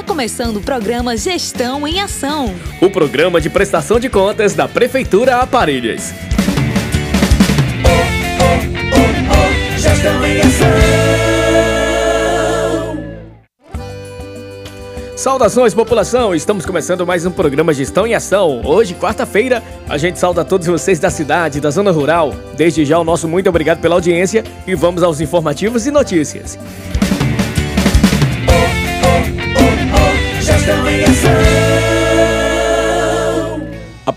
Está começando o programa Gestão em Ação. O programa de prestação de contas da Prefeitura Aparelhas. Gestão em Ação. Saudações, população! Estamos começando mais um programa Gestão em Ação. Hoje, quarta-feira, a gente sauda todos vocês da cidade, da zona rural. Desde já, o nosso muito obrigado pela audiência e vamos aos informativos e notícias. Gestão em Ação.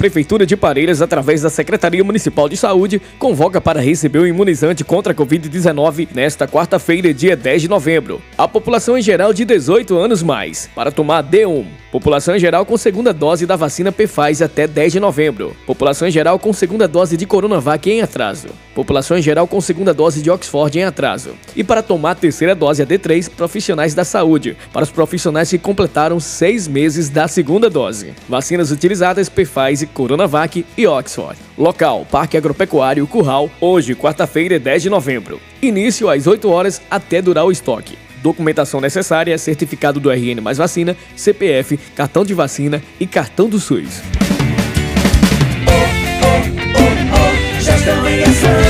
Prefeitura de Parelhas, através da Secretaria Municipal de Saúde, convoca para receber o imunizante contra a Covid-19 nesta quarta-feira, dia 10 de novembro. A população em geral de 18 anos mais, para tomar D1. População em geral com segunda dose da vacina Pfizer até 10 de novembro. População em geral com segunda dose de Coronavac em atraso. População em geral com segunda dose de Oxford em atraso. E para tomar a terceira dose a D3, profissionais da saúde, para os profissionais que completaram seis meses da segunda dose. Vacinas utilizadas Pfizer, Coronavac e Oxford. Local: Parque Agropecuário Curral, hoje, quarta-feira, 10 de novembro. Início às 8 horas até durar o estoque. Documentação necessária: certificado do RN mais vacina, CPF, cartão de vacina e cartão do SUS. Gestão em Ação.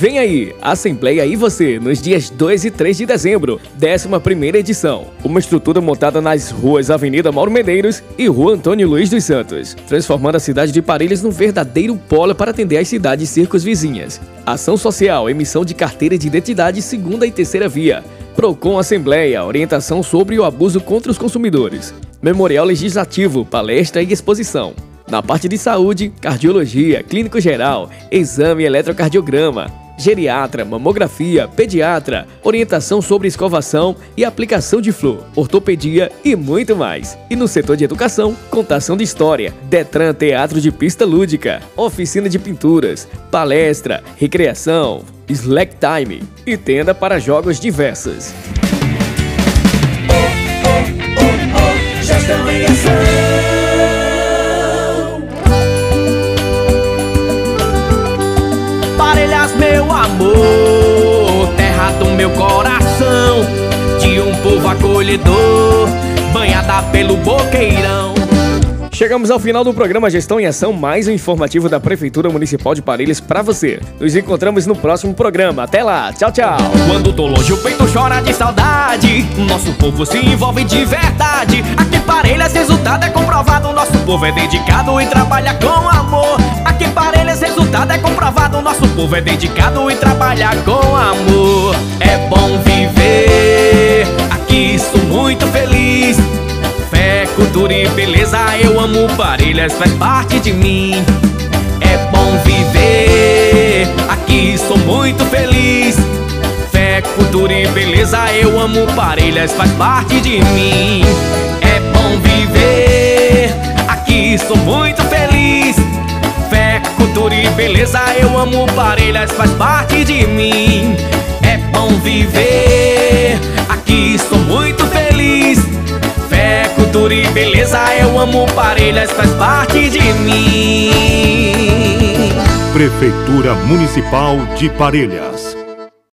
Vem aí, Assembleia e Você, nos dias 2 e 3 de dezembro, 11ª edição. Uma estrutura montada nas ruas Avenida Mauro Medeiros e Rua Antônio Luiz dos Santos, transformando a cidade de Parelhas num verdadeiro polo para atender as cidades circos vizinhas. Ação social, emissão de carteira de identidade segunda e terceira via. Procon Assembleia, orientação sobre o abuso contra os consumidores. Memorial Legislativo, palestra e exposição. Na parte de saúde, cardiologia, clínico geral, exame eletrocardiograma, geriatra, mamografia, pediatra, orientação sobre escovação e aplicação de flor, ortopedia e muito mais. E no setor de educação, contação de história, Detran Teatro de Pista Lúdica, oficina de pinturas, palestra, recreação, slack time e tenda para jogos diversos. Parelhas, meu amor, terra do meu coração, de um povo acolhedor, banhada pelo boqueirão. Chegamos ao final do programa Gestão em Ação, mais um informativo da Prefeitura Municipal de Parelhas para você. Nos encontramos no próximo programa. Até lá, tchau, tchau. Quando tô longe, o peito chora de saudade. Nosso povo se envolve de verdade. Aqui em Parelhas, resultado é comprovado. Nosso povo é dedicado e trabalha com amor. Aqui em Parelhas, resultado é comprovado. Nosso povo é dedicado e trabalha com amor. É bom viver. Aqui sou muito feliz. Fé, cultura e beleza, eu amo Parelhas, faz parte de mim. É bom viver, aqui sou muito feliz. Fé, cultura e beleza, eu amo Parelhas, faz parte de mim. É bom viver, beleza, eu amo Parelhas, faz parte de mim. É bom viver, aqui sou muito feliz. Fé, cultura e beleza, eu amo Parelhas, faz parte de mim. Prefeitura Municipal de Parelhas.